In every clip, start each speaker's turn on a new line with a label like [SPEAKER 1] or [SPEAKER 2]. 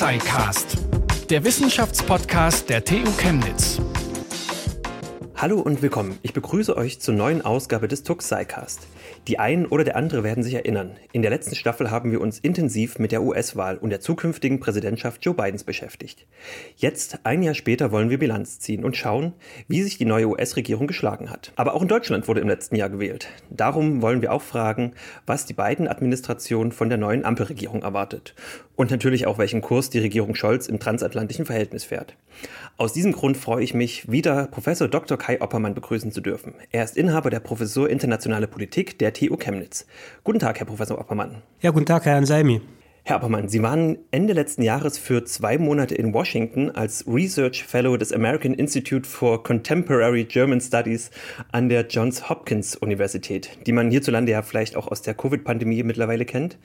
[SPEAKER 1] TUXIcast, der Wissenschaftspodcast der TU Chemnitz.
[SPEAKER 2] Hallo und willkommen. Ich begrüße euch zur neuen Ausgabe des TUXIcast. Die einen oder der andere werden sich erinnern. In der letzten Staffel haben wir uns intensiv mit der US-Wahl und der zukünftigen Präsidentschaft Joe Bidens beschäftigt. Jetzt, ein Jahr später, wollen wir Bilanz ziehen und schauen, wie sich die neue US-Regierung geschlagen hat. Aber auch in Deutschland wurde im letzten Jahr gewählt. Darum wollen wir auch fragen, was die beiden Administrationen von der neuen Ampelregierung erwartet. Und natürlich auch, welchen Kurs die Regierung Scholz im transatlantischen Verhältnis fährt. Aus diesem Grund freue ich mich, wieder Professor Dr. Kai Oppermann begrüßen zu dürfen. Er ist Inhaber der Professur Internationale Politik der TU Chemnitz. Guten Tag, Herr Professor Oppermann.
[SPEAKER 3] Ja, guten Tag, Herr Anselmi.
[SPEAKER 2] Herr Oppermann, Sie waren Ende letzten Jahres für zwei Monate in Washington als Research Fellow des American Institute for Contemporary German Studies an der Johns Hopkins Universität, die man hierzulande ja vielleicht auch aus der Covid-Pandemie mittlerweile kennt.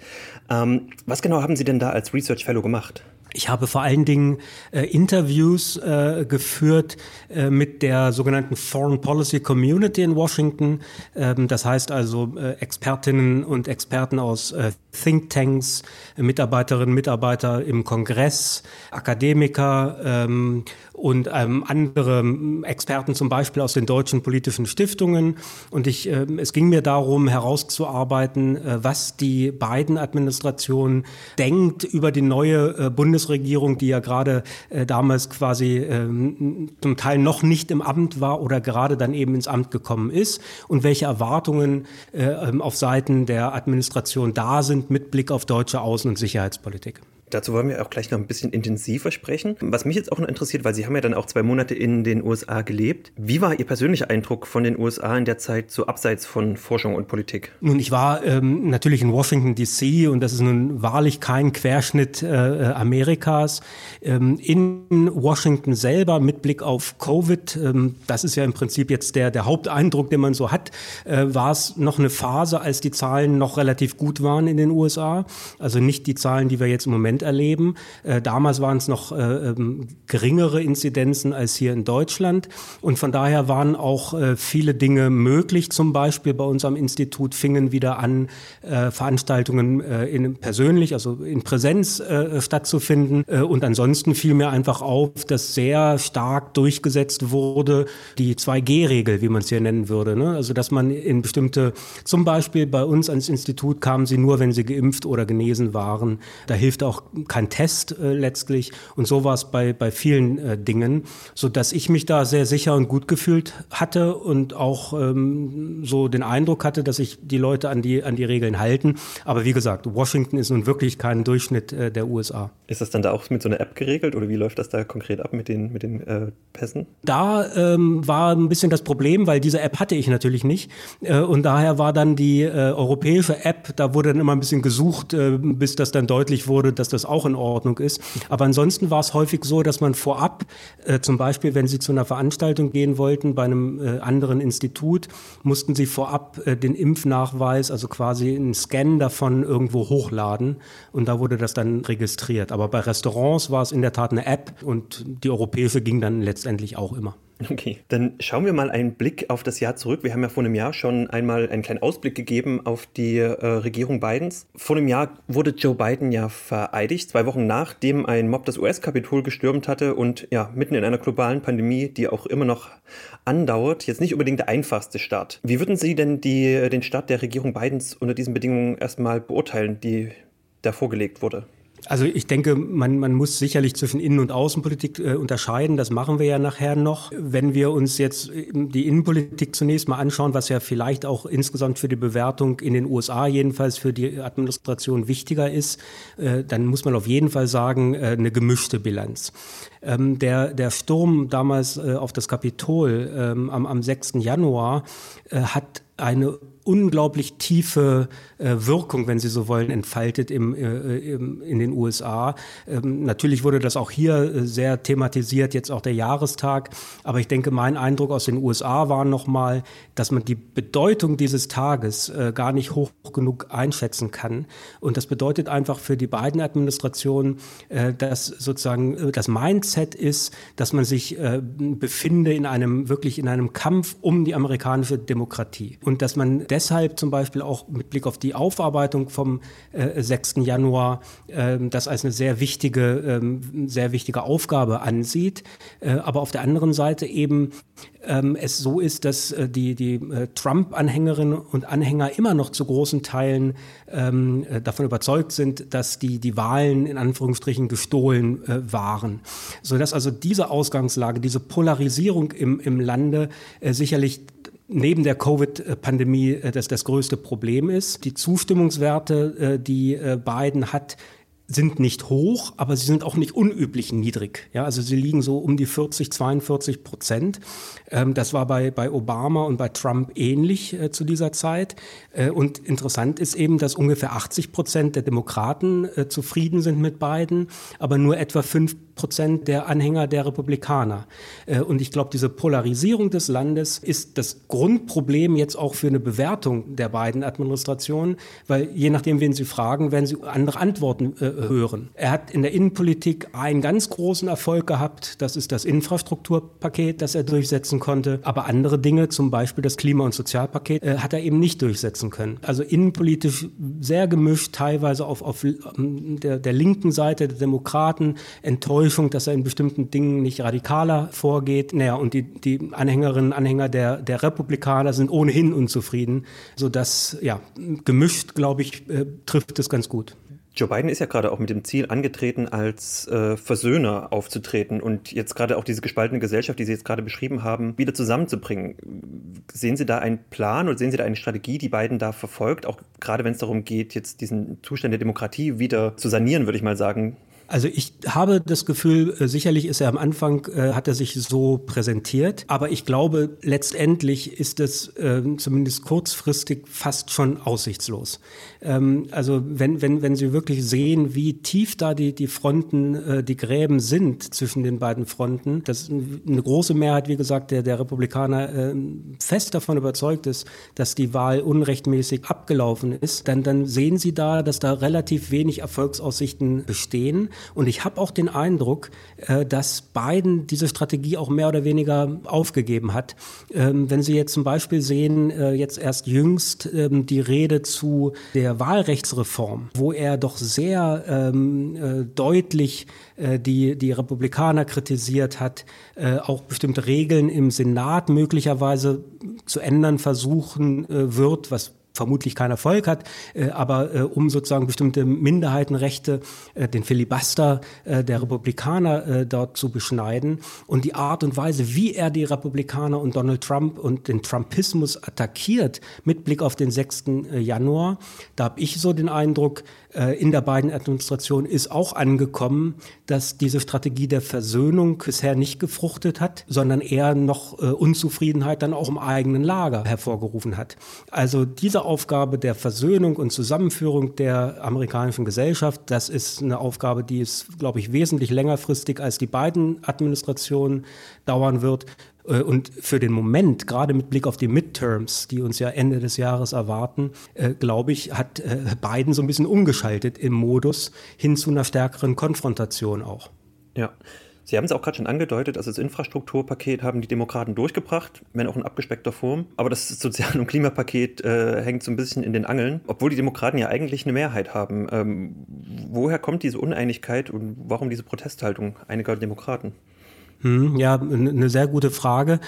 [SPEAKER 2] Ähm, was genau haben Sie denn da als Research Fellow gemacht?
[SPEAKER 3] Ich habe vor allen Dingen äh, Interviews äh, geführt äh, mit der sogenannten Foreign Policy Community in Washington. Ähm, das heißt also äh, Expertinnen und Experten aus äh, Thinktanks, Mitarbeiterinnen, und Mitarbeiter im Kongress, Akademiker ähm, und ähm, andere Experten zum Beispiel aus den deutschen politischen Stiftungen. Und ich, äh, es ging mir darum, herauszuarbeiten, äh, was die beiden Administrationen denkt über die neue äh, Bundesregierung, die ja gerade äh, damals quasi ähm, zum Teil noch nicht im Amt war oder gerade dann eben ins Amt gekommen ist und welche Erwartungen äh, ähm, auf Seiten der Administration da sind mit Blick auf deutsche Außen- und Sicherheitspolitik.
[SPEAKER 2] Dazu wollen wir auch gleich noch ein bisschen intensiver sprechen. Was mich jetzt auch noch interessiert, weil Sie haben ja dann auch zwei Monate in den USA gelebt. Wie war Ihr persönlicher Eindruck von den USA in der Zeit so abseits von Forschung und Politik?
[SPEAKER 3] Nun, ich war ähm, natürlich in Washington DC und das ist nun wahrlich kein Querschnitt äh, Amerikas. Ähm, in Washington selber mit Blick auf Covid, ähm, das ist ja im Prinzip jetzt der, der Haupteindruck, den man so hat, äh, war es noch eine Phase, als die Zahlen noch relativ gut waren in den USA. Also nicht die Zahlen, die wir jetzt im Moment Prozent erleben. Äh, damals waren es noch äh, ähm, geringere Inzidenzen als hier in Deutschland. Und von daher waren auch äh, viele Dinge möglich. Zum Beispiel bei uns am Institut fingen wieder an, äh, Veranstaltungen äh, in, persönlich, also in Präsenz äh, stattzufinden. und ansonsten fiel mir einfach auf, dass sehr stark durchgesetzt wurde die 2G-Regel, wie man es hier nennen würde. Ne? Also dass man in bestimmte, zum Beispiel bei uns ans Institut kamen sie nur, wenn sie geimpft oder genesen waren. Da hilft auch kein Test äh, letztlich. Und so war es bei, bei vielen äh, Dingen, so dass ich mich da sehr sicher und gut gefühlt hatte und auch ähm, so den Eindruck hatte, dass sich die Leute an die, an die Regeln halten. Aber wie gesagt, Washington ist nun wirklich kein Durchschnitt äh, der USA.
[SPEAKER 2] Ist das dann da auch mit so einer App geregelt oder wie läuft das da konkret ab mit den, mit den äh, Pässen?
[SPEAKER 3] Da ähm, war ein bisschen das Problem, weil diese App hatte ich natürlich nicht. Äh, und daher war dann die äh, europäische App, da wurde dann immer ein bisschen gesucht, bis das dann deutlich wurde, dass das auch in Ordnung ist. Aber ansonsten war es häufig so, dass man vorab, äh, zum Beispiel, wenn Sie zu einer Veranstaltung gehen wollten bei einem äh, anderen Institut, mussten Sie vorab äh, den Impfnachweis, also quasi einen Scan davon irgendwo hochladen und da wurde das dann registriert. Aber bei Restaurants war es in der Tat eine App und die europäische ging dann letztendlich auch immer.
[SPEAKER 2] Okay, dann schauen wir mal einen Blick auf das Jahr zurück. Wir haben ja vor einem Jahr schon einmal einen kleinen Ausblick gegeben auf die äh, Regierung Bidens. Vor einem Jahr wurde Joe Biden ja vereidigt, zwei Wochen nachdem ein Mob das US-Kapitol gestürmt hatte und ja, mitten in einer globalen Pandemie, die auch immer noch andauert, jetzt nicht unbedingt der einfachste Start. Wie würden Sie denn die, den Start der Regierung Bidens unter diesen Bedingungen erstmal beurteilen, die da vorgelegt wurde?
[SPEAKER 3] Also ich denke, man, man muss sicherlich zwischen Innen- und Außenpolitik äh, unterscheiden. Das machen wir ja nachher noch. Wenn wir uns jetzt äh, die Innenpolitik zunächst mal anschauen, was ja vielleicht auch insgesamt für die Bewertung in den USA jedenfalls für die Administration wichtiger ist, äh, dann muss man auf jeden Fall sagen, äh, eine gemischte Bilanz. Ähm, der, der Sturm damals äh, auf das Kapitol ähm, am, am 6. Januar äh, hat eine unglaublich tiefe äh, Wirkung, wenn Sie so wollen, entfaltet im, äh, im, in den USA. Ähm, natürlich wurde das auch hier äh, sehr thematisiert, jetzt auch der Jahrestag. Aber ich denke, mein Eindruck aus den USA war nochmal, dass man die Bedeutung dieses Tages äh, gar nicht hoch genug einschätzen kann. Und das bedeutet einfach für die beiden Administrationen, äh, dass sozusagen äh, das Mindset ist, dass man sich befinde in einem, wirklich in einem Kampf um die amerikanische Demokratie. Und dass man deshalb zum Beispiel auch mit Blick auf die Aufarbeitung vom äh, 6. Januar äh, das als eine sehr wichtige, äh, sehr wichtige Aufgabe ansieht. Äh, aber auf der anderen Seite eben ähm, es so ist, dass äh, die, die äh, Trump-Anhängerinnen und Anhänger immer noch zu großen Teilen ähm, äh, davon überzeugt sind, dass die, die Wahlen in Anführungsstrichen gestohlen waren. Sodass also diese Ausgangslage, diese Polarisierung im, im Lande sicherlich neben der Covid-Pandemie äh, das, das größte Problem ist. Die Zustimmungswerte, die Biden hat, sind nicht hoch, aber sie sind auch nicht unüblich niedrig. Ja, also sie liegen so um die 40, 42 Prozent. Ähm, das war bei, bei Obama und bei Trump ähnlich äh, zu dieser Zeit. Äh, und interessant ist eben, dass ungefähr 80 Prozent der Demokraten äh, zufrieden sind mit beiden, aber nur etwa 5 Prozent der Anhänger der Republikaner. Äh, und ich glaube, diese Polarisierung des Landes ist das Grundproblem jetzt auch für eine Bewertung der beiden Administrationen, weil je nachdem, wen Sie fragen, werden Sie andere Antworten äh, hören. Er hat in der Innenpolitik einen ganz großen Erfolg gehabt, das ist das Infrastrukturpaket, das er durchsetzen konnte, aber andere Dinge, zum Beispiel das Klima- und Sozialpaket, äh, hat er eben nicht durchsetzen können. Also innenpolitisch sehr gemischt, teilweise auf, auf der, der linken Seite der Demokraten Enttäuschung, dass er in bestimmten Dingen nicht radikaler vorgeht. Naja, und die, die Anhängerinnen und Anhänger der, der Republikaner sind ohnehin unzufrieden, sodass, ja, gemischt, glaube ich, äh, trifft es ganz gut.
[SPEAKER 2] Joe Biden ist ja gerade auch mit dem Ziel angetreten, als äh, Versöhner aufzutreten und jetzt gerade auch diese gespaltene Gesellschaft, die Sie jetzt gerade beschrieben haben, wieder zusammenzubringen. Sehen Sie da einen Plan oder sehen Sie da eine Strategie, die Biden da verfolgt, auch gerade wenn es darum geht, jetzt diesen Zustand der Demokratie wieder zu sanieren, würde ich mal sagen?
[SPEAKER 3] Also ich habe das Gefühl, äh, sicherlich ist er am Anfang, äh, hat er sich so präsentiert, aber ich glaube, letztendlich ist es äh, zumindest kurzfristig fast schon aussichtslos. Ähm, also wenn, wenn, wenn Sie wirklich sehen, wie tief da die, die Fronten, äh, die Gräben sind zwischen den beiden Fronten, dass eine große Mehrheit, wie gesagt, der, der Republikaner äh, fest davon überzeugt ist, dass die Wahl unrechtmäßig abgelaufen ist, dann, dann sehen Sie da, dass da relativ wenig Erfolgsaussichten bestehen. Und ich habe auch den Eindruck, äh, dass Biden diese Strategie auch mehr oder weniger aufgegeben hat. Ähm, wenn Sie jetzt zum Beispiel sehen, äh, jetzt erst jüngst ähm, die Rede zu der Wahlrechtsreform, wo er doch sehr ähm, äh, deutlich die, die Republikaner kritisiert hat, auch bestimmte Regeln im Senat möglicherweise zu ändern versuchen wird, was vermutlich keinen Erfolg hat, äh, aber äh, um sozusagen bestimmte Minderheitenrechte, äh, den Filibuster äh, der Republikaner äh, dort zu beschneiden und die Art und Weise, wie er die Republikaner und Donald Trump und den Trumpismus attackiert mit Blick auf den 6. Äh, Januar, da habe ich so den Eindruck, in der beiden Administration ist auch angekommen, dass diese Strategie der Versöhnung bisher nicht gefruchtet hat, sondern eher noch Unzufriedenheit dann auch im eigenen Lager hervorgerufen hat. Also diese Aufgabe der Versöhnung und Zusammenführung der amerikanischen Gesellschaft, das ist eine Aufgabe, die ist, glaube ich, wesentlich längerfristig als die beiden Administrationen dauern wird. Äh, und für den Moment, gerade mit Blick auf die Midterms, die uns ja Ende des Jahres erwarten, äh, glaube ich, hat äh, Biden so ein bisschen umgeschaltet im Modus hin zu einer stärkeren Konfrontation auch.
[SPEAKER 2] Ja. Sie haben es auch gerade schon angedeutet, also das Infrastrukturpaket haben die Demokraten durchgebracht, wenn auch in abgespeckter Form. Aber das Sozial- und Klimapaket äh, hängt so ein bisschen in den Angeln, obwohl die Demokraten ja eigentlich eine Mehrheit haben. Ähm, woher kommt diese Uneinigkeit und warum diese Protesthaltung einiger Demokraten?
[SPEAKER 3] Hm, ja, eine sehr gute Frage.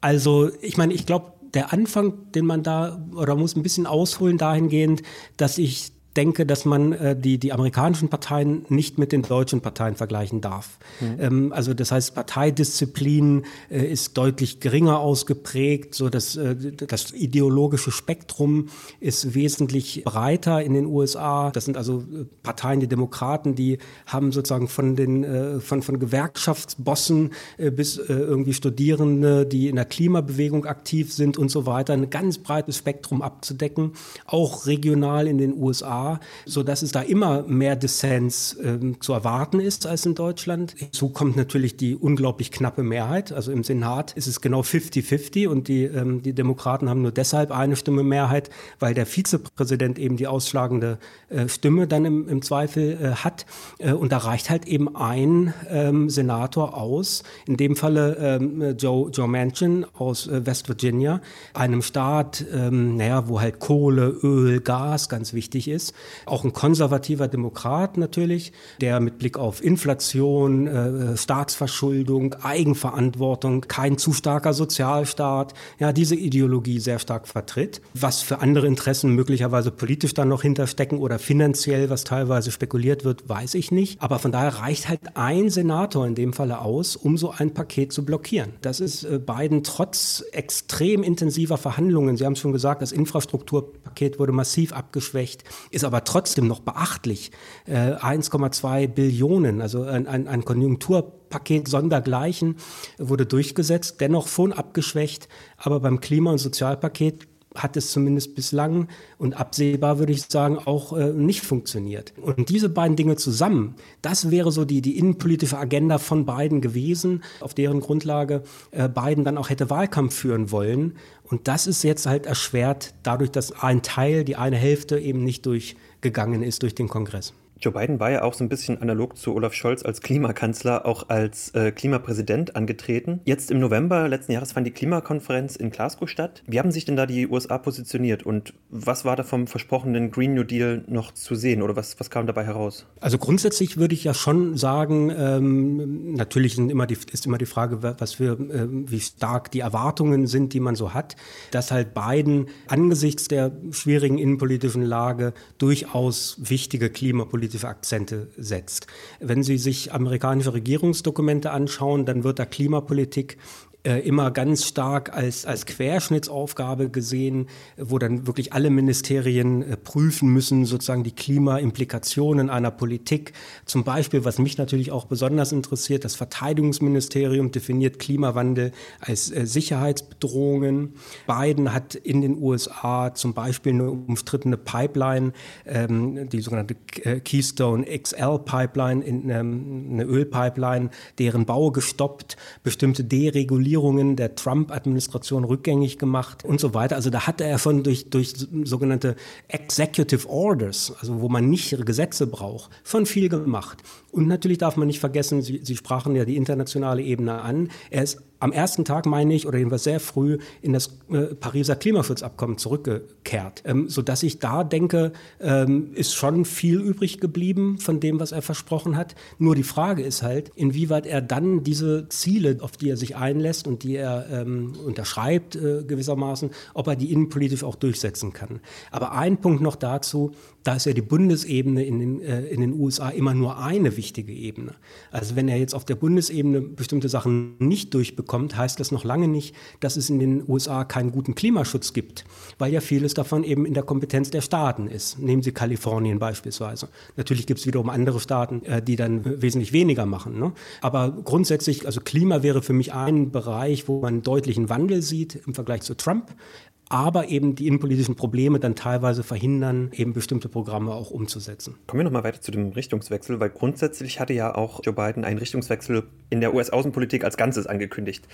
[SPEAKER 3] Also, ich meine, ich glaube, der Anfang, den man da, oder muss ein bisschen ausholen dahingehend, dass ich denke, dass man äh, die, die amerikanischen Parteien nicht mit den deutschen Parteien vergleichen darf. Mhm. Ähm, also das heißt, Parteidisziplin äh, ist deutlich geringer ausgeprägt, so dass äh, das ideologische Spektrum ist wesentlich breiter in den USA. Das sind also äh, Parteien, die Demokraten, die haben sozusagen von den äh, von, von Gewerkschaftsbossen äh, bis äh, irgendwie Studierende, die in der Klimabewegung aktiv sind und so weiter, ein ganz breites Spektrum abzudecken, auch regional in den USA so dass es da immer mehr Dissens äh, zu erwarten ist als in Deutschland. Hinzu kommt natürlich die unglaublich knappe Mehrheit. Also im Senat ist es genau 50-50 und die, ähm, die Demokraten haben nur deshalb eine Stimme Mehrheit, weil der Vizepräsident eben die ausschlagende äh, Stimme dann im, im Zweifel äh, hat. Äh, und da reicht halt eben ein ähm, Senator aus, in dem Falle ähm, Joe, Joe Manchin aus äh, West Virginia, einem Staat, ähm, naja, wo halt Kohle, Öl, Gas ganz wichtig ist. Auch ein konservativer Demokrat natürlich, der mit Blick auf Inflation, äh, Staatsverschuldung, Eigenverantwortung, kein zu starker Sozialstaat, ja, diese Ideologie sehr stark vertritt. Was für andere Interessen möglicherweise politisch dann noch hinterstecken oder finanziell, was teilweise spekuliert wird, weiß ich nicht. Aber von daher reicht halt ein Senator in dem Falle aus, um so ein Paket zu blockieren. Das ist äh, Biden trotz extrem intensiver Verhandlungen, Sie haben es schon gesagt, das Infrastrukturpaket wurde massiv abgeschwächt, ist aber trotzdem noch beachtlich. Äh, 1,2 Billionen, also ein, ein, Konjunkturpaket sondergleichen wurde durchgesetzt, dennoch schon abgeschwächt. Aber beim Klima- und Sozialpaket hat es zumindest bislang und absehbar, würde ich sagen, auch äh, nicht funktioniert. Und diese beiden Dinge zusammen, das wäre so die, die innenpolitische Agenda von Biden gewesen, auf deren Grundlage äh, Biden dann auch hätte Wahlkampf führen wollen. Und das ist jetzt halt erschwert dadurch, dass ein Teil, die eine Hälfte eben nicht durchgegangen ist durch den Kongress.
[SPEAKER 2] Joe Biden war ja auch so ein bisschen analog zu Olaf Scholz als Klimakanzler, auch als äh, Klimapräsident angetreten. Jetzt im November letzten Jahres fand die Klimakonferenz in Glasgow statt. Wie haben sich denn da die USA positioniert und was war da vom versprochenen Green New Deal noch zu sehen oder was, was kam dabei heraus?
[SPEAKER 3] Also grundsätzlich würde ich ja schon sagen, ähm, natürlich immer die, ist immer die Frage, was für, äh, wie stark die Erwartungen sind, die man so hat, dass halt Biden angesichts der schwierigen innenpolitischen Lage durchaus wichtige klimapolitische positive Akzente setzt. Wenn Sie sich amerikanische Regierungsdokumente anschauen, dann wird da Klimapolitik äh, immer ganz stark als, als Querschnittsaufgabe gesehen, wo dann wirklich alle Ministerien äh, prüfen müssen, sozusagen die Klimaimplikationen einer Politik. Zum Beispiel, was mich natürlich auch besonders interessiert, das Verteidigungsministerium definiert Klimawandel als äh, Sicherheitsbedrohungen. Biden hat in den USA zum Beispiel eine umstrittene Pipeline, ähm, die sogenannte Keystone XL Pipeline, in, ähm, eine Ölpipeline, deren Bau gestoppt, bestimmte Deregulierungen Regulierungen der Trump-Administration rückgängig gemacht und so weiter. Also da hatte er schon durch, durch sogenannte Executive Orders, also wo man nicht Gesetze braucht, schon viel gemacht. Und natürlich darf man nicht vergessen, Sie, Sie sprachen ja die internationale Ebene an. Er ist am ersten Tag, meine ich, oder jedenfalls sehr früh in das äh, Pariser Klimaschutzabkommen zurückgekehrt. Ähm, sodass ich da denke, ähm, ist schon viel übrig geblieben von dem, was er versprochen hat. Nur die Frage ist halt, inwieweit er dann diese Ziele, auf die er sich einlässt und die er ähm, unterschreibt äh, gewissermaßen, ob er die innenpolitisch auch durchsetzen kann. Aber ein Punkt noch dazu, da ist ja die Bundesebene in den, äh, in den USA immer nur eine wichtige Ebene. Also wenn er jetzt auf der Bundesebene bestimmte Sachen nicht durchbekommt, heißt das noch lange nicht, dass es in den USA keinen guten Klimaschutz gibt, weil ja vieles davon eben in der Kompetenz der Staaten ist. Nehmen Sie Kalifornien beispielsweise. Natürlich gibt es wiederum andere Staaten, äh, die dann wesentlich weniger machen. Ne? Aber grundsätzlich, also Klima wäre für mich ein Bereich, wo man deutlichen Wandel sieht im Vergleich zu Trump aber eben die innenpolitischen Probleme dann teilweise verhindern, eben bestimmte Programme auch umzusetzen.
[SPEAKER 2] Kommen wir nochmal weiter zu dem Richtungswechsel, weil grundsätzlich hatte ja auch Joe Biden einen Richtungswechsel in der US-Außenpolitik als Ganzes angekündigt.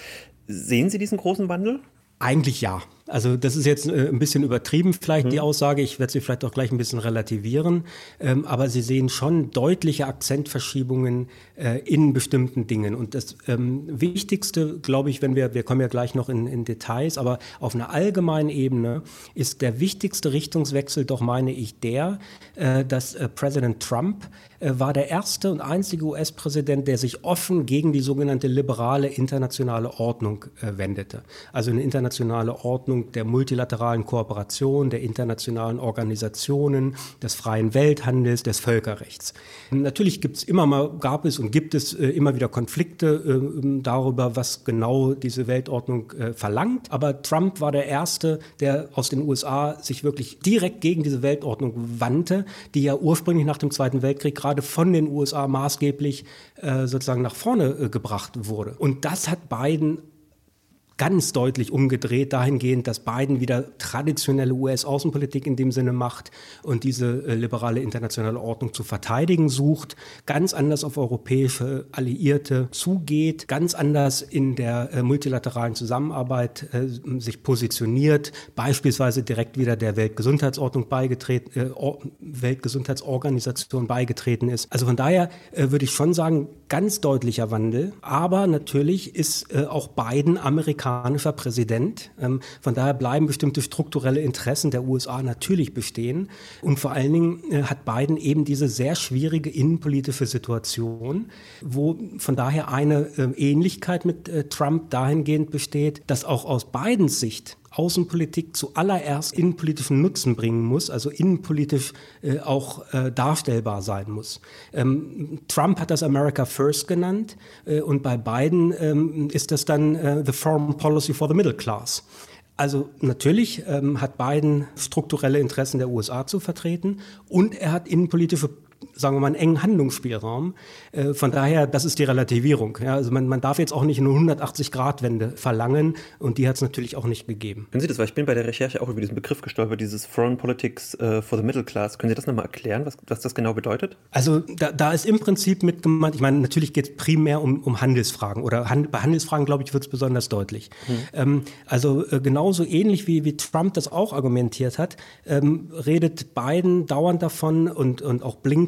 [SPEAKER 2] Sehen Sie diesen großen Wandel?
[SPEAKER 3] Eigentlich ja. Also das ist jetzt äh, ein bisschen übertrieben vielleicht mhm. die Aussage. Ich werde sie vielleicht auch gleich ein bisschen relativieren. Ähm, aber Sie sehen schon deutliche Akzentverschiebungen äh, in bestimmten Dingen. Und das ähm, Wichtigste, glaube ich, wenn wir, wir kommen ja gleich noch in, in Details, aber auf einer allgemeinen Ebene ist der wichtigste Richtungswechsel doch, meine ich, der, äh, dass äh, Präsident Trump äh, war der erste und einzige US-Präsident, der sich offen gegen die sogenannte liberale internationale Ordnung äh, wendete. Also eine internationale Ordnung, Ordnung der multilateralen Kooperation, der internationalen Organisationen, des freien Welthandels, des Völkerrechts. Natürlich gibt es immer mal, gab es und gibt es äh, immer wieder Konflikte äh, darüber, was genau diese Weltordnung äh, verlangt. Aber Trump war der Erste, der aus den USA sich wirklich direkt gegen diese Weltordnung wandte, die ja ursprünglich nach dem Zweiten Weltkrieg gerade von den USA maßgeblich äh, sozusagen nach vorne gebracht wurde. Und das hat Biden ganz deutlich umgedreht dahingehend, dass Biden wieder traditionelle US-Außenpolitik in dem Sinne macht und diese äh, liberale internationale Ordnung zu verteidigen sucht, ganz anders auf europäische Alliierte zugeht, ganz anders in der äh, multilateralen Zusammenarbeit äh, sich positioniert, beispielsweise direkt wieder der Weltgesundheitsordnung beigetreten, äh, Weltgesundheitsorganisation beigetreten ist. Also von daher würde ich schon sagen, ganz deutlicher Wandel. Aber natürlich ist auch Biden amerikanischer Präsident. Ähm, von daher bleiben bestimmte strukturelle Interessen der USA natürlich bestehen. Und vor allen Dingen äh, hat Biden eben diese sehr schwierige innenpolitische Situation, wo von daher eine äh, Ähnlichkeit mit äh, Trump dahingehend besteht, dass auch aus Bidens Sicht Außenpolitik zuallererst innenpolitischen Nutzen bringen muss, also innenpolitisch äh, auch äh, darstellbar sein muss. Ähm, Trump hat das America First genannt äh, und bei Biden ähm, ist das dann äh, the Foreign Policy for the Middle Class. Also natürlich ähm, hat Biden strukturelle Interessen der USA zu vertreten und er hat innenpolitische sagen wir mal, einen engen Handlungsspielraum. Äh, von daher, das ist die Relativierung. Ja, also man, man darf jetzt auch nicht eine 180-Grad-Wende verlangen und die hat es natürlich auch nicht gegeben.
[SPEAKER 2] Können Sie das, weil ich bin bei der Recherche auch über diesen Begriff gestolpert, dieses Foreign Politics uh, for the Middle Class. Können Sie das nochmal erklären, was, was das genau bedeutet?
[SPEAKER 3] Also da, da ist im Prinzip mit gemeint, ich meine, natürlich geht es primär um, um Handelsfragen oder Hand, bei Handelsfragen, glaube ich, wird es besonders deutlich. Hm. Ähm, also äh, genauso ähnlich wie, wie Trump das auch argumentiert hat, ähm, redet Biden dauernd davon und, und auch Blinken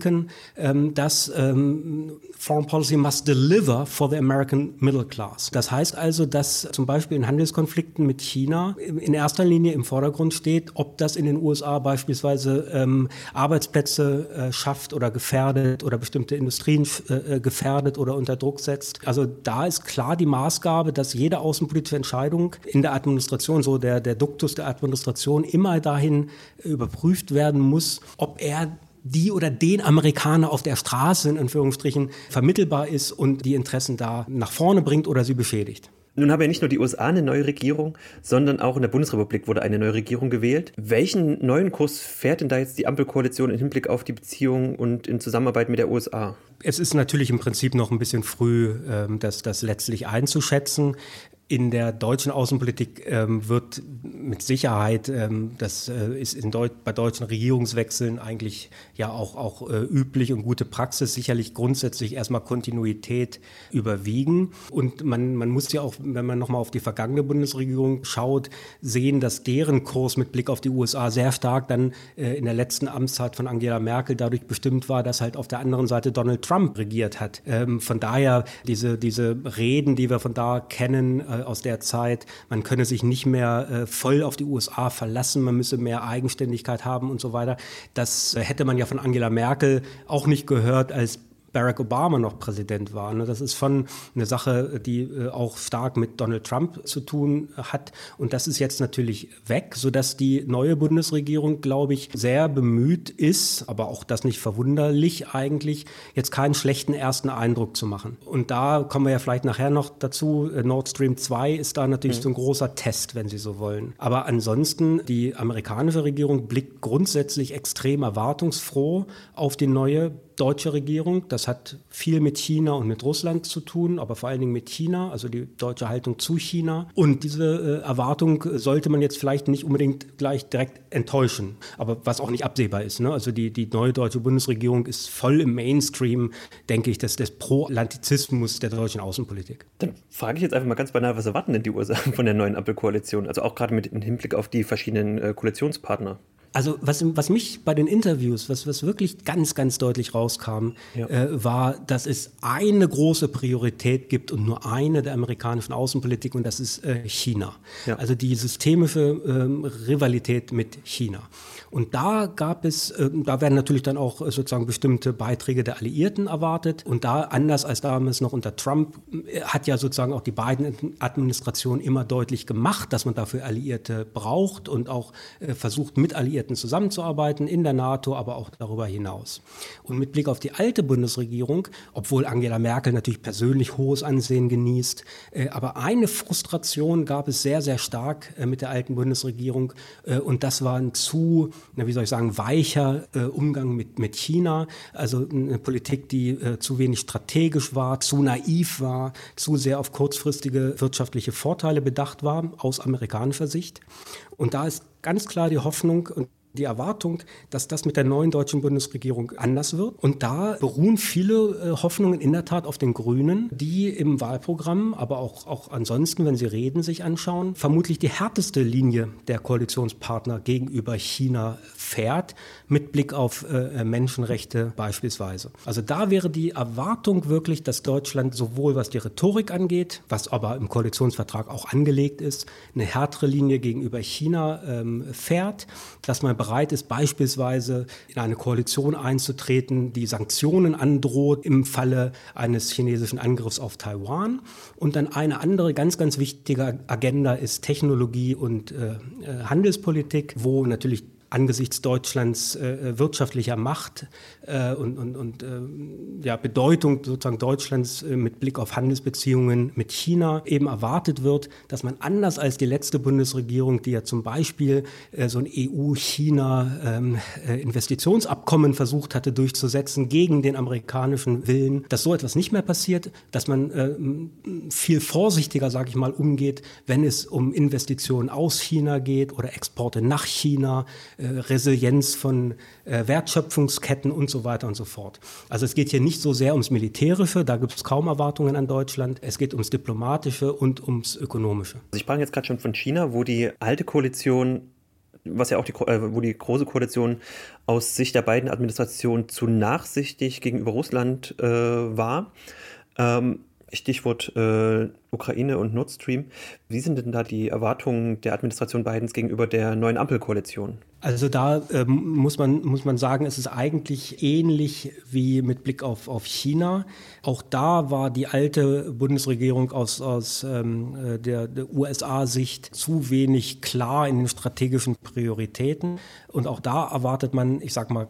[SPEAKER 3] ähm, dass ähm, Foreign Policy must deliver for the American middle class. Das heißt also, dass zum Beispiel in Handelskonflikten mit China in erster Linie im Vordergrund steht, ob das in den USA beispielsweise ähm, Arbeitsplätze äh, schafft oder gefährdet oder bestimmte Industrien äh, äh, gefährdet oder unter Druck setzt. Also da ist klar die Maßgabe, dass jede außenpolitische Entscheidung in der Administration, so der, der Duktus der Administration, immer dahin überprüft werden muss, ob er die oder den Amerikaner auf der Straße in Anführungsstrichen vermittelbar ist und die Interessen da nach vorne bringt oder sie beschädigt.
[SPEAKER 2] Nun haben ja nicht nur die USA eine neue Regierung, sondern auch in der Bundesrepublik wurde eine neue Regierung gewählt. Welchen neuen Kurs fährt denn da jetzt die Ampelkoalition im Hinblick auf die Beziehungen und in Zusammenarbeit mit der USA?
[SPEAKER 3] Es ist natürlich im Prinzip noch ein bisschen früh, ähm, das, das letztlich einzuschätzen. In der deutschen Außenpolitik ähm, wird mit Sicherheit, ähm, das äh, ist Deut bei deutschen Regierungswechseln eigentlich ja auch, auch äh, üblich und gute Praxis, sicherlich grundsätzlich erstmal Kontinuität überwiegen. Und man, man muss ja auch, wenn man nochmal auf die vergangene Bundesregierung schaut, sehen, dass deren Kurs mit Blick auf die USA sehr stark dann äh, in der letzten Amtszeit von Angela Merkel dadurch bestimmt war, dass halt auf der anderen Seite Donald Trump regiert hat. Ähm, von daher diese, diese Reden, die wir von da kennen, äh, aus der Zeit. Man könne sich nicht mehr äh, voll auf die USA verlassen, man müsse mehr Eigenständigkeit haben und so weiter. Das äh, hätte man ja von Angela Merkel auch nicht gehört, als Barack Obama noch Präsident war. Ne? Das ist schon eine Sache, die äh, auch stark mit Donald Trump zu tun hat. Und das ist jetzt natürlich weg, sodass die neue Bundesregierung, glaube ich, sehr bemüht ist, aber auch das nicht verwunderlich eigentlich, jetzt keinen schlechten ersten Eindruck zu machen. Und da kommen wir ja vielleicht nachher noch dazu. Äh, Nord Stream 2 ist da natürlich mhm. so ein großer Test, wenn Sie so wollen. Aber ansonsten, die amerikanische Regierung blickt grundsätzlich extrem erwartungsfroh auf die neue deutsche Regierung. Das hat viel mit China und mit Russland zu tun, aber vor allen Dingen mit China, also die deutsche Haltung zu China. Und diese äh, Erwartung sollte man jetzt vielleicht nicht unbedingt gleich direkt enttäuschen, aber was auch nicht absehbar ist. Ne? Also die, die neue deutsche Bundesregierung ist voll im Mainstream, denke ich, des, des Pro-Atlantizismus der deutschen Außenpolitik.
[SPEAKER 2] Dann frage ich jetzt einfach mal ganz banal, was erwarten denn die Ursachen von der neuen Ampelkoalition? Also auch gerade mit im Hinblick auf die verschiedenen äh, Koalitionspartner.
[SPEAKER 3] Also was, was mich bei den Interviews, was, was wirklich ganz, ganz deutlich rauskam, ja. äh, war, dass es eine große Priorität gibt und nur eine der amerikanischen Außenpolitik und das ist äh, China. Ja. Also die systemische ähm, Rivalität mit China. Und da gab es, äh, da werden natürlich dann auch äh, sozusagen bestimmte Beiträge der Alliierten erwartet. Und da, anders als damals noch unter Trump, äh, hat ja sozusagen auch die beiden Administrationen immer deutlich gemacht, dass man dafür Alliierte braucht und auch versucht, mit Alliierten zusammenzuarbeiten, in der NATO, aber auch darüber hinaus. Und mit Blick auf die alte Bundesregierung, obwohl Angela Merkel natürlich persönlich hohes Ansehen genießt, aber eine Frustration gab es sehr, sehr stark mit der alten Bundesregierung und das war ein zu, wie soll ich sagen, weicher äh, Umgang mit, mit China, also eine Politik, die äh, zu wenig strategisch war, zu naiv war, zu sehr auf kurzfristige wirtschaftliche Vorteile bedacht war aus amerikanischer Sicht. Und da ist ganz klar die Hoffnung und die Erwartung, dass das mit der neuen deutschen Bundesregierung anders wird. Und da beruhen viele äh, Hoffnungen in der Tat auf den Grünen, die im Wahlprogramm, aber auch, auch ansonsten, wenn sie reden, sich anschauen, vermutlich die härteste Linie der Koalitionspartner gegenüber China fährt, mit Blick auf äh, Menschenrechte beispielsweise. Also da wäre die Erwartung wirklich, dass Deutschland sowohl was die Rhetorik angeht, was aber im Koalitionsvertrag auch angelegt ist, eine härtere Linie gegenüber China ähm, fährt, dass man bereit ist, beispielsweise in eine Koalition einzutreten, die Sanktionen androht im Falle eines chinesischen Angriffs auf Taiwan. Und dann eine andere ganz, ganz wichtige Agenda ist Technologie und äh, äh Handelspolitik, wo natürlich angesichts Deutschlands äh, wirtschaftlicher Macht äh, und, und, und äh, ja, Bedeutung sozusagen Deutschlands äh, mit Blick auf Handelsbeziehungen mit China eben erwartet wird, dass man anders als die letzte Bundesregierung, die ja zum Beispiel äh, so ein EU-China-Investitionsabkommen ähm, äh, versucht hatte durchzusetzen gegen den amerikanischen Willen, dass so etwas nicht mehr passiert, dass man äh, viel vorsichtiger, sage ich mal, umgeht, wenn es um Investitionen aus China geht oder Exporte nach China, Resilienz von Wertschöpfungsketten und so weiter und so fort. Also es geht hier nicht so sehr ums Militärische, da gibt es kaum Erwartungen an Deutschland. Es geht ums Diplomatische und ums Ökonomische.
[SPEAKER 2] Sie sprachen jetzt gerade schon von China, wo die alte Koalition was ja auch die, äh, wo die große Koalition aus Sicht der beiden Administrationen zu nachsichtig gegenüber Russland äh, war. Ähm, Stichwort äh, Ukraine und Nord Stream. Wie sind denn da die Erwartungen der Administration Bidens gegenüber der neuen Ampelkoalition?
[SPEAKER 3] Also da ähm, muss, man, muss man sagen, es ist eigentlich ähnlich wie mit Blick auf, auf China. Auch da war die alte Bundesregierung aus, aus ähm, äh, der, der USA-Sicht zu wenig klar in den strategischen Prioritäten. Und auch da erwartet man, ich sag mal,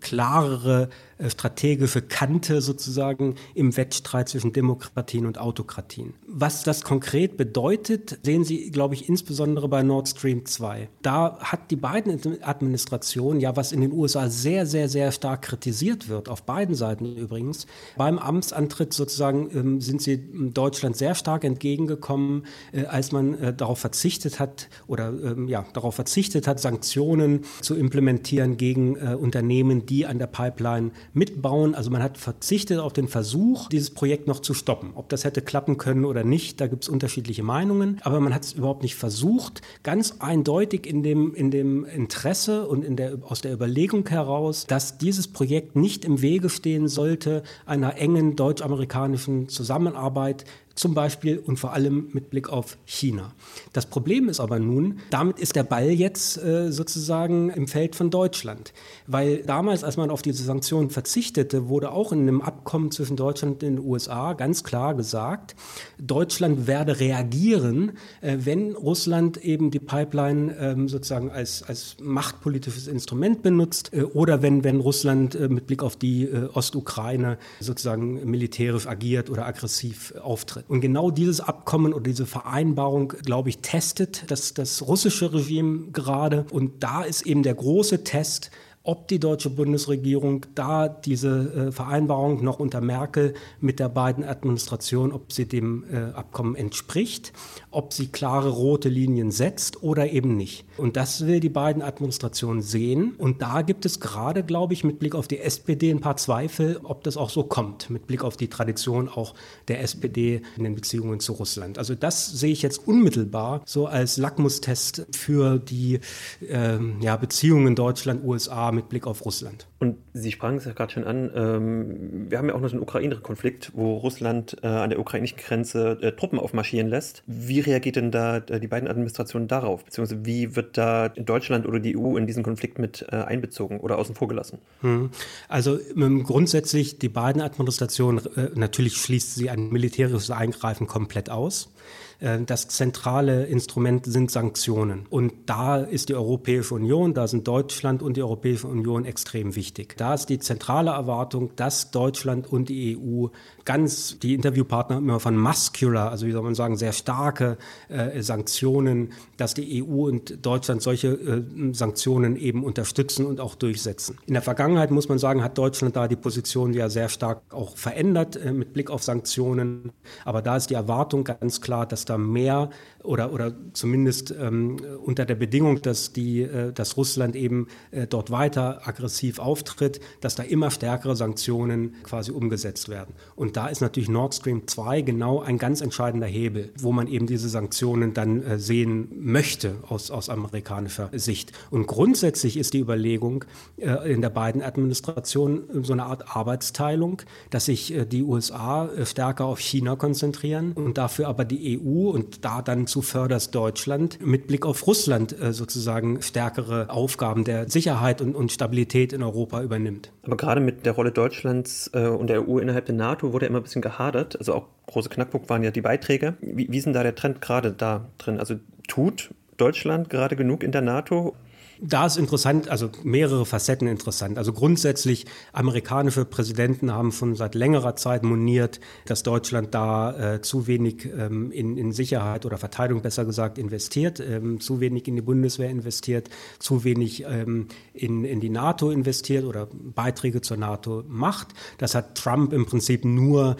[SPEAKER 3] klarere äh, strategische Kante sozusagen im Wettstreit zwischen Demokratien und Autokratien. Was das konkret bedeutet, sehen Sie, glaube ich, insbesondere bei Nord Stream 2. Da hat die Biden-Administration ja, was in den USA sehr, sehr, sehr stark kritisiert wird, auf beiden Seiten übrigens. Beim Amtsantritt sozusagen ähm, sind sie Deutschland sehr stark entgegengekommen, äh, als man äh, darauf verzichtet hat oder ähm, ja, darauf verzichtet hat, Sanktionen zu implementieren gegen äh, Unternehmen, die an der Pipeline mitbauen. Also man hat verzichtet auf den Versuch, dieses Projekt noch zu stoppen. Ob das hätte klappen können oder nicht, da gibt es unterschiedliche Meinungen. Aber man hat es überhaupt nicht versucht. Ganz eindeutig in dem, in dem Interesse und in der, aus der Überlegung heraus, dass dieses Projekt nicht im Wege stehen sollte einer engen deutsch-amerikanischen Zusammenarbeit zum Beispiel und vor allem mit Blick auf China. Das Problem ist aber nun, damit ist der Ball jetzt äh, sozusagen im Feld von Deutschland. Weil damals, als man auf diese Sanktionen verzichtete, wurde auch in einem Abkommen zwischen Deutschland und den USA ganz klar gesagt, Deutschland werde reagieren, äh, wenn Russland eben die Pipeline äh, sozusagen als, als machtpolitisches Instrument benutzt äh, oder wenn, wenn Russland äh, mit Blick auf die äh, Ostukraine sozusagen militärisch agiert oder aggressiv auftritt. Und genau dieses Abkommen oder diese Vereinbarung, glaube ich, testet das, das russische Regime gerade. Und da ist eben der große Test, ob die deutsche Bundesregierung da diese äh, Vereinbarung noch unter Merkel mit der beiden Administration, ob sie dem äh, Abkommen entspricht, ob sie klare rote Linien setzt oder eben nicht. Und das will die beiden Administrationen sehen. Und da gibt es gerade, glaube ich, mit Blick auf die SPD ein paar Zweifel, ob das auch so kommt, mit Blick auf die Tradition auch der SPD in den Beziehungen zu Russland. Also das sehe ich jetzt unmittelbar so als Lackmustest für die äh, ja, Beziehungen Deutschland-USA mit Blick auf Russland.
[SPEAKER 2] Und Sie sprachen es ja gerade schon an, ähm, wir haben ja auch noch einen Ukraine-Konflikt, wo Russland äh, an der ukrainischen Grenze äh, Truppen aufmarschieren lässt. Wie reagiert denn da äh, die beiden Administrationen darauf? Beziehungsweise wie wird da Deutschland oder die EU in diesen Konflikt mit äh, einbezogen oder außen vor gelassen?
[SPEAKER 3] Hm. Also ähm, grundsätzlich die beiden Administrationen, äh, natürlich schließt sie ein militärisches Eingreifen komplett aus. Äh, das zentrale Instrument sind Sanktionen. Und da ist die Europäische Union, da sind Deutschland und die Europäische Union extrem wichtig. Da ist die zentrale Erwartung, dass Deutschland und die EU ganz, die Interviewpartner immer von muscular, also wie soll man sagen, sehr starke äh, Sanktionen, dass die EU und Deutschland solche äh, Sanktionen eben unterstützen und auch durchsetzen. In der Vergangenheit muss man sagen, hat Deutschland da die Position ja sehr stark auch verändert äh, mit Blick auf Sanktionen. Aber da ist die Erwartung ganz klar, dass da mehr oder, oder zumindest ähm, unter der Bedingung, dass, die, äh, dass Russland eben äh, dort weiter aggressiv auftritt, dass da immer stärkere Sanktionen quasi umgesetzt werden. Und da ist natürlich Nord Stream 2 genau ein ganz entscheidender Hebel, wo man eben diese Sanktionen dann äh, sehen möchte aus, aus amerikanischer Sicht. Und grundsätzlich ist die Überlegung äh, in der beiden Administrationen so eine Art Arbeitsteilung, dass sich äh, die USA stärker auf China konzentrieren und dafür aber die EU und da dann zuförderst Deutschland mit Blick auf Russland sozusagen stärkere Aufgaben der Sicherheit und, und Stabilität in Europa übernimmt.
[SPEAKER 2] Aber gerade mit der Rolle Deutschlands und der EU innerhalb der NATO wurde immer ein bisschen gehadert. Also auch große Knackpunkt waren ja die Beiträge. Wie, wie ist denn da der Trend gerade da drin? Also tut Deutschland gerade genug in der NATO?
[SPEAKER 3] Da ist interessant, also mehrere Facetten interessant. Also grundsätzlich, amerikanische Präsidenten haben schon seit längerer Zeit moniert, dass Deutschland da äh, zu wenig ähm, in, in, Sicherheit oder Verteidigung besser gesagt investiert, ähm, zu wenig in die Bundeswehr investiert, zu wenig ähm, in, in die NATO investiert oder Beiträge zur NATO macht. Das hat Trump im Prinzip nur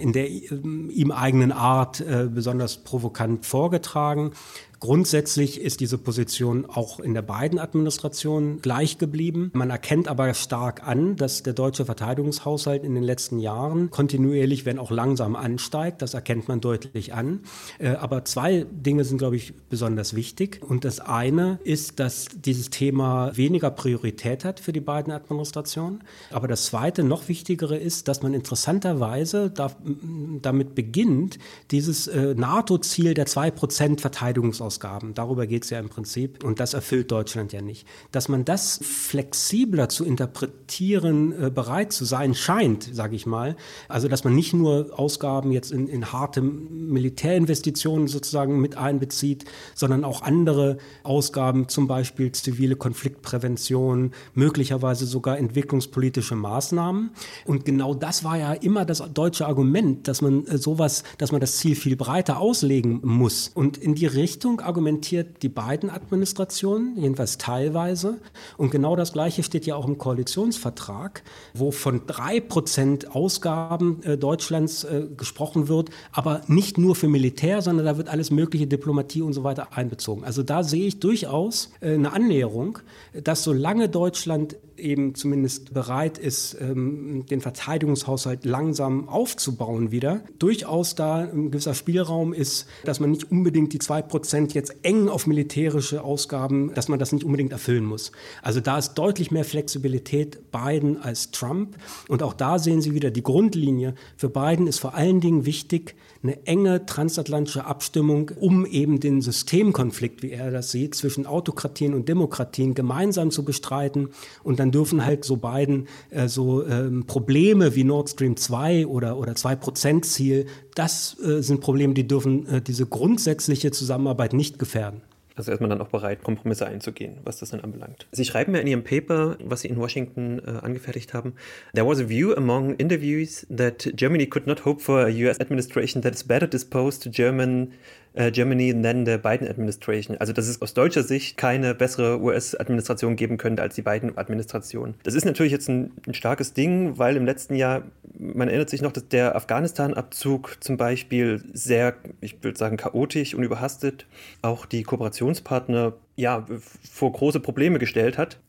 [SPEAKER 3] in der ihm eigenen Art äh, besonders provokant vorgetragen. Grundsätzlich ist diese Position auch in der beiden Administrationen gleich geblieben. Man erkennt aber stark an, dass der deutsche Verteidigungshaushalt in den letzten Jahren kontinuierlich, wenn auch langsam ansteigt. Das erkennt man deutlich an. Äh, aber zwei Dinge sind, glaube ich, besonders wichtig. Und das eine ist, dass dieses Thema weniger Priorität hat für die beiden Administrationen. Aber das zweite, noch wichtigere ist, dass man interessanterweise damit beginnt, dieses äh, NATO-Ziel der 2% Verteidigungsausgaben Staatsausgaben. Darüber geht es ja im Prinzip. Und das erfüllt Deutschland ja nicht. Dass man das flexibler zu interpretieren äh, bereit zu sein scheint, sage ich mal. Also dass man nicht nur Ausgaben jetzt in, in harte Militärinvestitionen sozusagen mit einbezieht, sondern auch andere Ausgaben, zum Beispiel zivile Konfliktprävention, möglicherweise sogar entwicklungspolitische Maßnahmen. Und genau das war ja immer das deutsche Argument, dass man äh, sowas, dass man das Ziel viel breiter auslegen muss. Und in die Richtung Richtung argumentiert die beiden Administrationen, jedenfalls teilweise. Und genau das Gleiche steht ja auch im Koalitionsvertrag, wo von drei Prozent Ausgaben äh, Deutschlands äh, gesprochen wird, aber nicht nur für Militär, sondern da wird alles mögliche Diplomatie und so weiter einbezogen. Also da sehe ich durchaus äh, eine Annäherung, dass solange Deutschland eben zumindest bereit ist, ähm, den Verteidigungshaushalt langsam aufzubauen wieder, durchaus da ein gewisser Spielraum ist, dass man nicht unbedingt die 2% sind jetzt eng auf militärische Ausgaben, dass man das nicht unbedingt erfüllen muss. Also da ist deutlich mehr Flexibilität Biden als Trump. Und auch da sehen Sie wieder die Grundlinie. Für Biden ist vor allen Dingen wichtig, eine enge transatlantische Abstimmung, um eben den Systemkonflikt, wie er das sieht, zwischen Autokratien und Demokratien gemeinsam zu bestreiten. Und dann dürfen halt so beiden äh, so ähm, Probleme wie Nord Stream 2 oder, oder 2-Prozent-Ziel, das äh, sind Probleme, die dürfen äh, diese grundsätzliche Zusammenarbeit nicht gefährden.
[SPEAKER 2] Also ist man dann auch bereit, Kompromisse einzugehen, was das dann anbelangt. Sie schreiben ja in Ihrem Paper, was Sie in Washington äh, angefertigt haben, There was a view among interviewees that Germany could not hope for a US administration that is better disposed to German äh, Germany than the Biden Administration. Also, dass es aus deutscher Sicht keine bessere US-Administration geben könnte als die Biden-Administration. Das ist natürlich jetzt ein, ein, starkes Ding, weil im letzten Jahr, man erinnert sich noch, dass der Afghanistan-Abzug zum Beispiel sehr, ich würde sagen, chaotisch und überhastet auch die Kooperationspartner ja, vor große Probleme gestellt hat,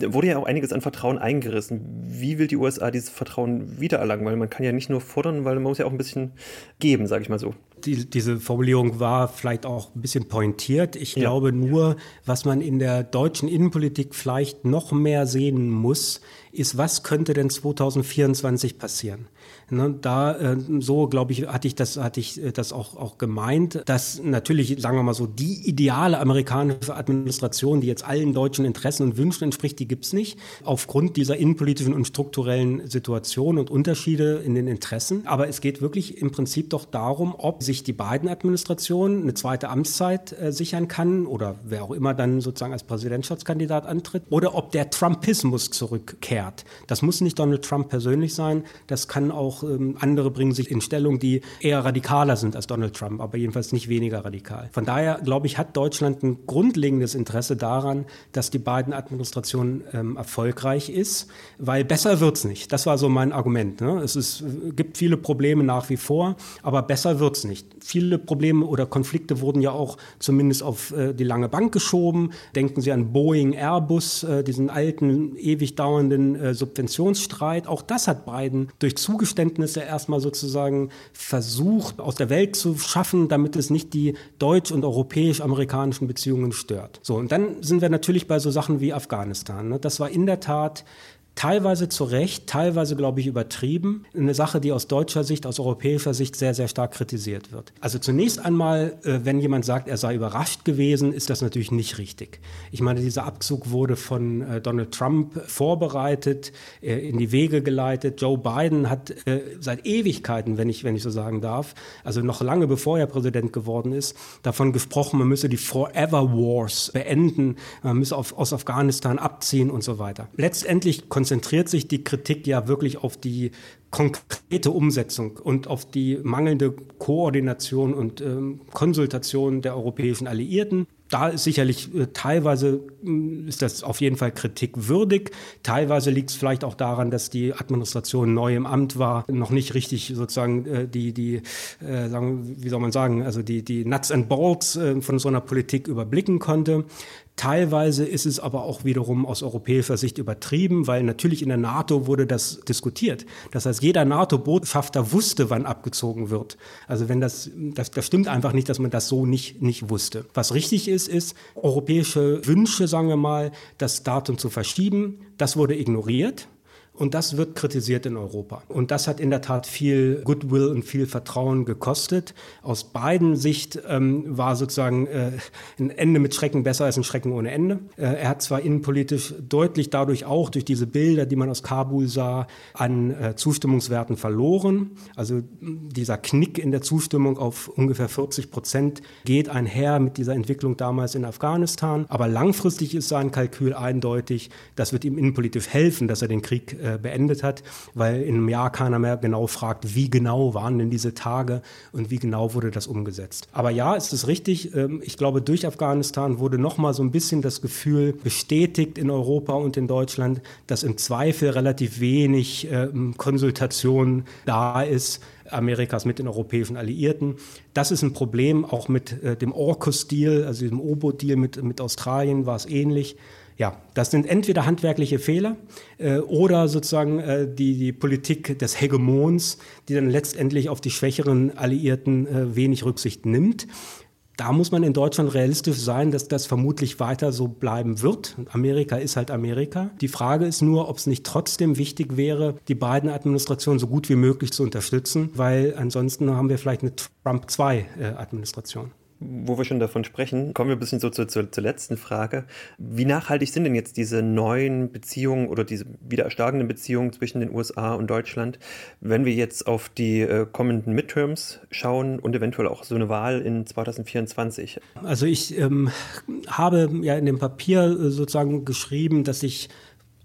[SPEAKER 2] wurde ja auch einiges an Vertrauen eingerissen. Wie will die USA dieses Vertrauen wiedererlangen? Weil man kann ja nicht nur fordern, weil man muss ja auch ein bisschen geben, sage ich mal so
[SPEAKER 3] die, diese Formulierung war vielleicht auch ein bisschen pointiert. Ich ja. glaube nur, was man in der deutschen Innenpolitik vielleicht noch mehr sehen muss, ist, was könnte denn 2024 passieren? Ne, da äh, so glaube ich hatte ich das hatte ich äh, das auch auch gemeint, dass natürlich sagen wir mal so die ideale amerikanische Administration, die jetzt allen deutschen Interessen und Wünschen entspricht, die gibt's nicht aufgrund dieser innenpolitischen und strukturellen Situation und Unterschiede in den Interessen. Aber es geht wirklich im Prinzip doch darum, ob sich die beiden Administrationen eine zweite Amtszeit äh, sichern kann oder wer auch immer dann sozusagen als Präsidentschaftskandidat antritt oder ob der Trumpismus zurückkehrt. Das muss nicht Donald Trump persönlich sein, das kann auch ähm, andere bringen sich in Stellung, die eher radikaler sind als Donald Trump, aber jedenfalls nicht weniger radikal. Von daher, glaube ich, hat Deutschland ein grundlegendes Interesse daran, dass die beiden Administrationen ähm, erfolgreich ist, weil besser wird es nicht. Das war so mein Argument. Ne? Es ist, gibt viele Probleme nach wie vor, aber besser wird es nicht. Viele Probleme oder Konflikte wurden ja auch zumindest auf äh, die lange Bank geschoben. Denken Sie an Boeing, Airbus, äh, diesen alten, ewig dauernden äh, Subventionsstreit. Auch das hat Biden durch Zugeständnisse erstmal sozusagen versucht, aus der Welt zu schaffen, damit es nicht die deutsch- und europäisch-amerikanischen Beziehungen stört. So, und dann sind wir natürlich bei so Sachen wie Afghanistan. Ne? Das war in der Tat teilweise zu Recht, teilweise, glaube ich, übertrieben. Eine Sache, die aus deutscher Sicht, aus europäischer Sicht sehr, sehr stark kritisiert wird. Also zunächst einmal, äh, wenn jemand sagt, er sei überrascht gewesen, ist das natürlich nicht richtig. Ich meine, dieser Abzug wurde von äh, Donald Trump vorbereitet, äh, in die Wege geleitet. Joe Biden hat seit Ewigkeiten, wenn ich, wenn ich so sagen darf, also noch lange bevor er Präsident geworden ist, davon gesprochen, man müsse die Forever Wars beenden, man müsse auf, aus Afghanistan abziehen und so weiter. Letztendlich konzentriert sich die Kritik ja wirklich auf die konkrete Umsetzung und auf die mangelnde Koordination und ähm, Konsultation der europäischen Alliierten. Da ist sicherlich äh, teilweise äh, ist das auf jeden Fall kritikwürdig. Teilweise liegt es vielleicht auch daran, dass die Administration neu im Amt war, noch nicht richtig sozusagen äh, die die äh, sagen, wie soll man sagen, also die die Nuts and Bolts äh, von so einer Politik überblicken konnte. Teilweise ist es aber auch wiederum aus europäischer Sicht übertrieben, weil natürlich in der NATO wurde das diskutiert. Das heißt, jeder NATO-Botschafter wusste, wann abgezogen wird. Also wenn das, das, das stimmt einfach nicht, dass man das so nicht, nicht wusste. Was richtig ist, ist, europäische Wünsche, sagen wir mal, das Datum zu verschieben, das wurde ignoriert. Und das wird kritisiert in Europa. Und das hat in der Tat viel Goodwill und viel Vertrauen gekostet. Aus beiden Sicht ähm, war sozusagen äh, ein Ende mit Schrecken besser als ein Schrecken ohne Ende. Äh, er hat zwar innenpolitisch deutlich dadurch auch durch diese Bilder, die man aus Kabul sah, an äh, Zustimmungswerten verloren. Also dieser Knick in der Zustimmung auf ungefähr 40 Prozent geht einher mit dieser Entwicklung damals in Afghanistan. Aber langfristig ist sein Kalkül eindeutig, das wird ihm innenpolitisch helfen, dass er den Krieg äh, beendet hat, weil in einem Jahr keiner mehr genau fragt, wie genau waren denn diese Tage und wie genau wurde das umgesetzt. Aber ja, ist es richtig. Ähm, ich glaube, durch Afghanistan wurde noch mal so ein bisschen das Gefühl bestätigt in Europa und in Deutschland, dass im Zweifel relativ wenig ähm, Konsultation da ist, Amerikas mit den europäischen Alliierten. Das ist ein Problem, auch mit äh, dem AUKUS-Deal, also dem OBO-Deal mit, mit Australien war es ähnlich. Ja, das sind entweder handwerkliche Fehler äh, oder sozusagen äh, die, die Politik des Hegemons, die dann letztendlich auf die schwächeren Alliierten äh, wenig Rücksicht nimmt. Da muss man in Deutschland realistisch sein, dass das vermutlich weiter so bleiben wird. Amerika ist halt Amerika. Die Frage ist nur, ob es nicht trotzdem wichtig wäre, die beiden Administrationen so gut wie möglich zu unterstützen, weil ansonsten haben wir vielleicht eine Trump-2-Administration.
[SPEAKER 2] Wo wir schon davon sprechen, kommen wir ein bisschen so zur, zur, zur, letzten Frage. Wie nachhaltig sind denn jetzt diese neuen Beziehungen oder diese wieder erstarkenden Beziehungen zwischen den USA und Deutschland, wenn wir jetzt auf die äh, kommenden Midterms schauen und eventuell auch so eine Wahl in 2024?
[SPEAKER 3] Also ich ähm, habe ja in dem Papier äh, sozusagen geschrieben, dass ich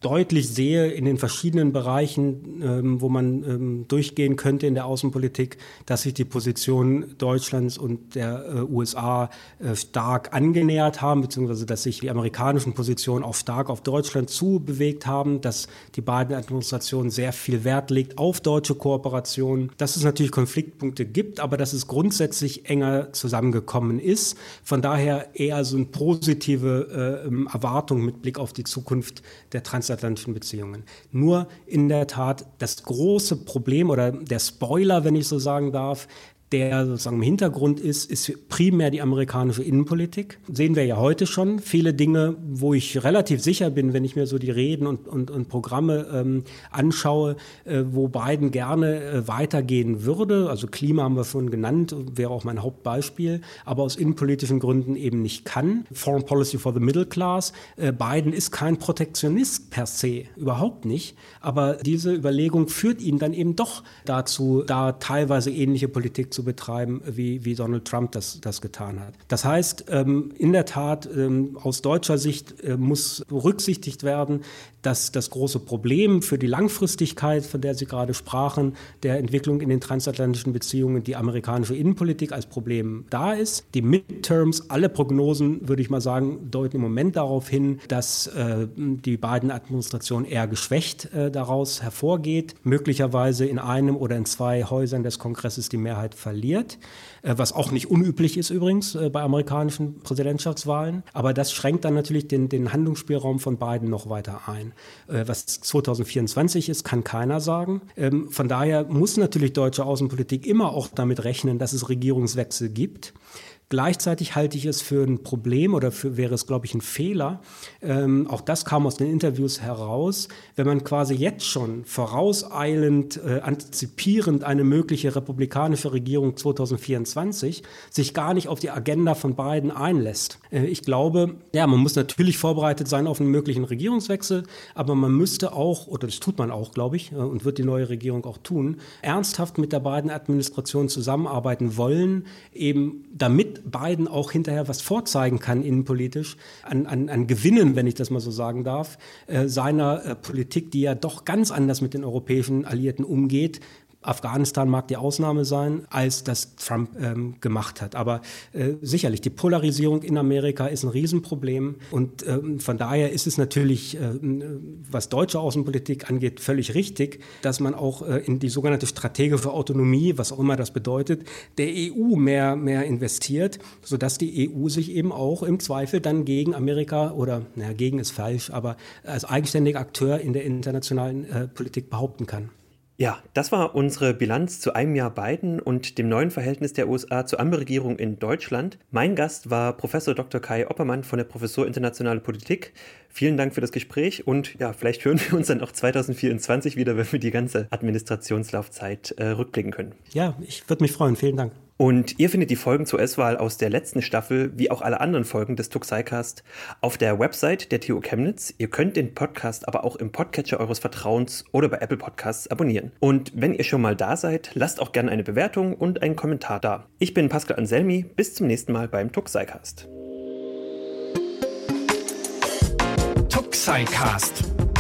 [SPEAKER 3] deutlich sehe in den verschiedenen Bereichen, ähm, wo man ähm, durchgehen könnte in der Außenpolitik, dass sich die Position Deutschlands und der äh, USA äh, stark angenähert haben, beziehungsweise dass sich die amerikanischen Positionen auch stark auf Deutschland zubewegt haben, dass die beiden Administrationen sehr viel Wert legt auf deutsche Kooperation, dass es natürlich Konfliktpunkte gibt, aber dass es grundsätzlich enger zusammengekommen ist. Von daher eher so eine positive äh, Erwartung mit Blick auf die Zukunft der Transatlantik transatlantischen Beziehungen. Nur in der Tat das große Problem oder der Spoiler, wenn ich so sagen darf, der sozusagen im Hintergrund ist, ist primär die amerikanische Innenpolitik. Sehen wir ja heute schon viele Dinge, wo ich relativ sicher bin, wenn ich mir so die Reden und, und, und Programme ähm, anschaue, äh, wo Biden gerne äh, weitergehen würde. Also Klima haben wir schon genannt, wäre auch mein Hauptbeispiel, aber aus innenpolitischen Gründen eben nicht kann. Foreign Policy for the Middle Class. Äh, Biden ist kein Protektionist per se, überhaupt nicht. Aber diese Überlegung führt ihn dann eben doch dazu, da teilweise ähnliche Politik zu betreiben, wie, wie Donald Trump das, das getan hat. Das heißt, ähm, in der Tat, ähm, aus deutscher Sicht äh, muss berücksichtigt werden, dass das große Problem für die Langfristigkeit, von der Sie gerade sprachen, der Entwicklung in den transatlantischen Beziehungen, die amerikanische Innenpolitik als Problem da ist. Die Midterms, alle Prognosen, würde ich mal sagen, deuten im Moment darauf hin, dass äh, die beiden Administrationen eher geschwächt äh, daraus hervorgeht, möglicherweise in einem oder in zwei Häusern des Kongresses die Mehrheit verliert. Äh, was auch nicht unüblich ist übrigens äh, bei amerikanischen Präsidentschaftswahlen. Aber das schränkt dann natürlich den, den Handlungsspielraum von Biden noch weiter ein. Äh, was 2024 ist, kann keiner sagen. Ähm, von daher muss natürlich deutsche Außenpolitik immer auch damit rechnen, dass es Regierungswechsel gibt. Gleichzeitig halte ich es für ein Problem oder für, wäre es, glaube ich, ein Fehler. Ähm, auch das kam aus den Interviews heraus, wenn man quasi jetzt schon vorauseilend, äh, antizipierend eine mögliche republikanische Regierung 2024 sich gar nicht auf die Agenda von Biden einlässt. Äh, ich glaube, ja, man muss natürlich vorbereitet sein auf einen möglichen Regierungswechsel, aber man müsste auch, oder das tut man auch, glaube ich, äh, und wird die neue Regierung auch tun, ernsthaft mit der Biden-Administration zusammenarbeiten wollen, eben damit Biden auch hinterher was vorzeigen kann innenpolitisch, an, an, an Gewinnen, wenn ich das mal so sagen darf, äh, seiner äh, Politik, die ja doch ganz anders mit den europäischen Alliierten umgeht, Afghanistan mag die Ausnahme sein, als das Trump ähm, gemacht hat. Aber äh, sicherlich, die Polarisierung in Amerika ist ein Riesenproblem. Und ähm, von daher ist es natürlich, äh, was deutsche Außenpolitik angeht, völlig richtig, dass man auch äh, in die sogenannte strategische Autonomie, was auch immer das bedeutet, der EU mehr, mehr investiert, sodass die EU sich eben auch im Zweifel dann gegen Amerika oder, naja, gegen ist falsch, aber als eigenständiger Akteur in der internationalen äh, Politik behaupten kann.
[SPEAKER 2] Ja, das war unsere Bilanz zu einem Jahr Biden und dem neuen Verhältnis der USA zur Ampelregierung in Deutschland. Mein Gast war Professor Dr. Kai Oppermann von der Professur Internationale Politik. Vielen Dank für das Gespräch und ja, vielleicht hören wir uns dann auch 2024 wieder, wenn wir die ganze Administrationslaufzeit äh, rückblicken können.
[SPEAKER 3] Ja, ich würde mich freuen. Vielen Dank.
[SPEAKER 2] Und ihr findet die Folgen zur S-Wahl aus der letzten Staffel, wie auch alle anderen Folgen des Tuxicast, auf der Website der TU Chemnitz. Ihr könnt den Podcast aber auch im Podcatcher eures Vertrauens oder bei Apple Podcasts abonnieren. Und wenn ihr schon mal da seid, lasst auch gerne eine Bewertung und einen Kommentar da. Ich bin Pascal Anselmi, bis zum nächsten Mal beim Tuxicast.
[SPEAKER 1] Tuxicast